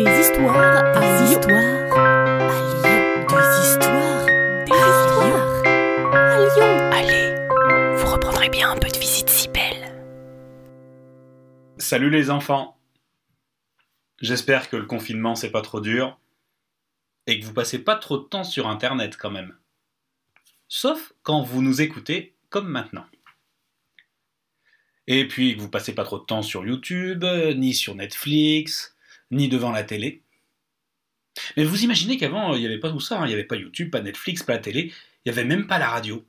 Des histoires à histoires à Lyon. Des histoires, des histoires à Lyon. Allez, vous reprendrez bien un peu de visite si belle. Salut les enfants J'espère que le confinement c'est pas trop dur et que vous passez pas trop de temps sur internet quand même. Sauf quand vous nous écoutez comme maintenant. Et puis que vous passez pas trop de temps sur YouTube, ni sur Netflix, ni devant la télé. Mais vous imaginez qu'avant, il n'y avait pas tout ça, hein. il n'y avait pas YouTube, pas Netflix, pas la télé, il n'y avait même pas la radio.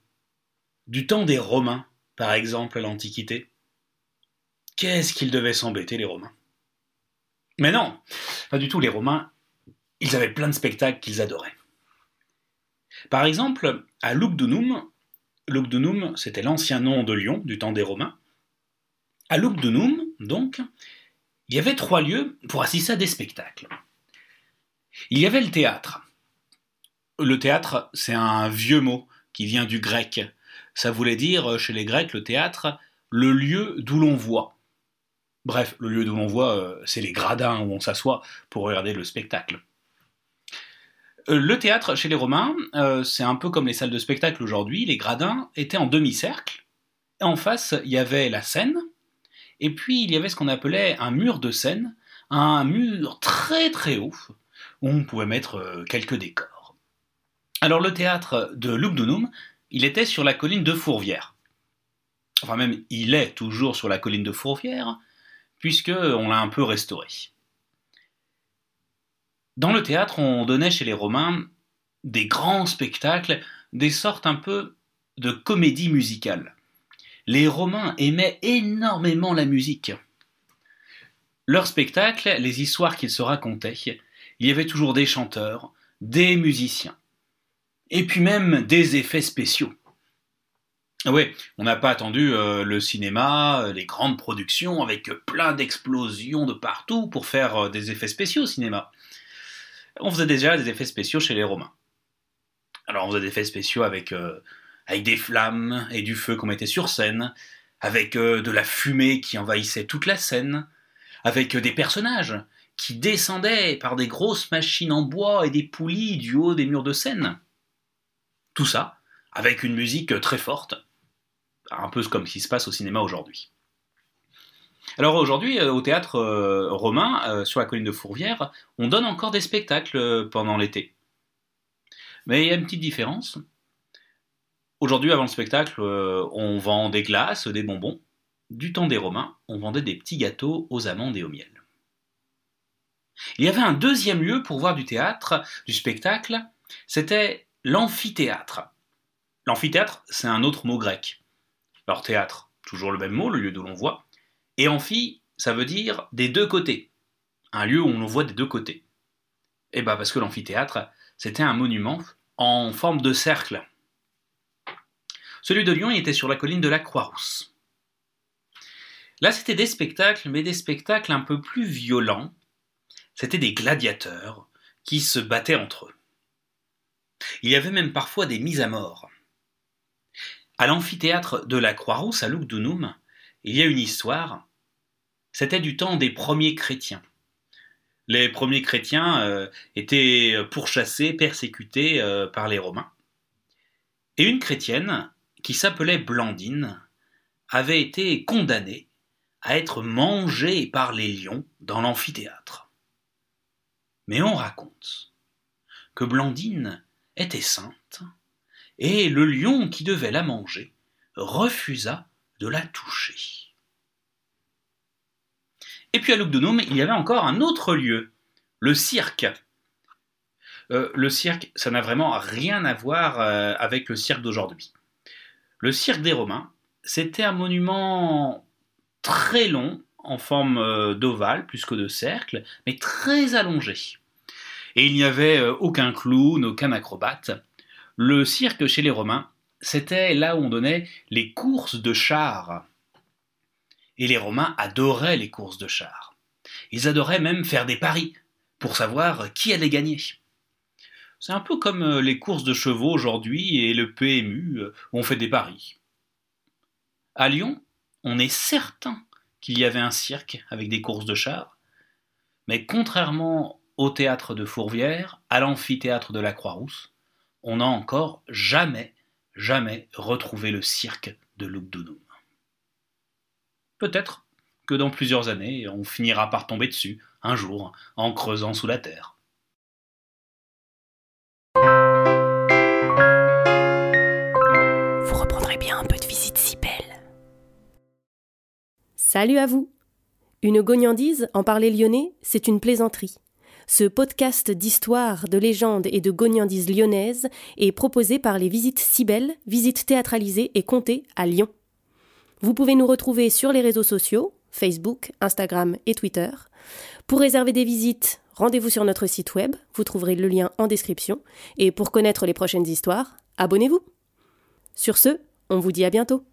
Du temps des Romains, par exemple, à l'Antiquité. Qu'est-ce qu'ils devaient s'embêter, les Romains? Mais non, pas du tout, les Romains, ils avaient plein de spectacles qu'ils adoraient. Par exemple, à Lugdunum, Lugdunum, c'était l'ancien nom de Lyon, du temps des Romains, à Lugdunum, donc, il y avait trois lieux pour assister à des spectacles. Il y avait le théâtre. Le théâtre, c'est un vieux mot qui vient du grec. Ça voulait dire, chez les Grecs, le théâtre, le lieu d'où l'on voit. Bref, le lieu d'où l'on voit, euh, c'est les gradins où on s'assoit pour regarder le spectacle. Euh, le théâtre, chez les Romains, euh, c'est un peu comme les salles de spectacle aujourd'hui. Les gradins étaient en demi-cercle. En face, il y avait la scène, et puis il y avait ce qu'on appelait un mur de scène, un mur très très haut, où on pouvait mettre euh, quelques décors. Alors le théâtre de Lugdunum, il était sur la colline de Fourvière. Enfin même, il est toujours sur la colline de Fourvière, puisque on l'a un peu restauré. Dans le théâtre, on donnait chez les Romains des grands spectacles, des sortes un peu de comédie musicale les Romains aimaient énormément la musique. Leurs spectacles, les histoires qu'ils se racontaient, il y avait toujours des chanteurs, des musiciens, et puis même des effets spéciaux. Oui, on n'a pas attendu euh, le cinéma, euh, les grandes productions avec plein d'explosions de partout pour faire euh, des effets spéciaux au cinéma. On faisait déjà des effets spéciaux chez les Romains. Alors on faisait des effets spéciaux avec avec des flammes et du feu qu'on mettait sur scène, avec euh, de la fumée qui envahissait toute la scène, avec euh, des personnages qui descendaient par des grosses machines en bois et des poulies du haut des murs de scène. Tout ça avec une musique très forte, un peu comme ce qui se passe au cinéma aujourd'hui. Alors aujourd'hui, euh, au théâtre romain, sur la colline de Fourvière, on donne encore des spectacles pendant l'été. Mais il y a une petite différence, Aujourd'hui, avant le spectacle, euh, on vend des glaces, des bonbons. Du temps des Romains, on vendait des petits gâteaux aux amandes et au miel. Il y avait un deuxième lieu pour voir du théâtre, du spectacle, c'était l'amphithéâtre. L'amphithéâtre, c'est un autre mot grec. Alors théâtre, toujours le même mot, le lieu d'où l'on voit. Et amphi, ça veut dire des deux côtés. Un lieu où on voit des deux côtés. Eh bien parce que l'amphithéâtre, c'était un monument en forme de cercle. Celui de Lyon était sur la colline de la Croix-Rousse. Là, c'était des spectacles, mais des spectacles un peu plus violents. C'était des gladiateurs qui se battaient entre eux. Il y avait même parfois des mises à mort. À l'amphithéâtre de la Croix-Rousse à Lugdunum, il y a une histoire. C'était du temps des premiers chrétiens. Les premiers chrétiens euh, étaient pourchassés, persécutés euh, par les Romains. Et une chrétienne qui s'appelait Blandine, avait été condamnée à être mangée par les lions dans l'amphithéâtre. Mais on raconte que Blandine était sainte, et le lion qui devait la manger refusa de la toucher. Et puis à Lugdunum, il y avait encore un autre lieu, le cirque. Euh, le cirque, ça n'a vraiment rien à voir euh, avec le cirque d'aujourd'hui. Le cirque des Romains, c'était un monument très long, en forme euh, d'ovale plus que de cercle, mais très allongé. Et il n'y avait euh, aucun clown, aucun acrobate. Le cirque chez les Romains, c'était là où on donnait les courses de chars. Et les Romains adoraient les courses de chars. Ils adoraient même faire des paris pour savoir qui allait gagner. C'est un peu comme euh, les courses de chevaux aujourd'hui et le PMU, euh, où on fait des paris. À Lyon, on est certain qu'il y avait un cirque avec des courses de chars, mais contrairement au théâtre de Fourvière, à l'amphithéâtre de la Croix-Rousse, on n'a encore jamais, jamais retrouvé le cirque de Lugdunum. Peut-être que dans plusieurs années, on finira par tomber dessus, un jour, en creusant sous la terre. Un peu de visite si belle. Salut à vous Une gognandise, en parler lyonnais, c'est une plaisanterie. Ce podcast d'histoire, de légendes et de gognandises lyonnaises est proposé par les Visites Cybelles, visites théâtralisées et comptées à Lyon. Vous pouvez nous retrouver sur les réseaux sociaux, Facebook, Instagram et Twitter. Pour réserver des visites, rendez-vous sur notre site web, vous trouverez le lien en description. Et pour connaître les prochaines histoires, abonnez-vous. Sur ce, on vous dit à bientôt.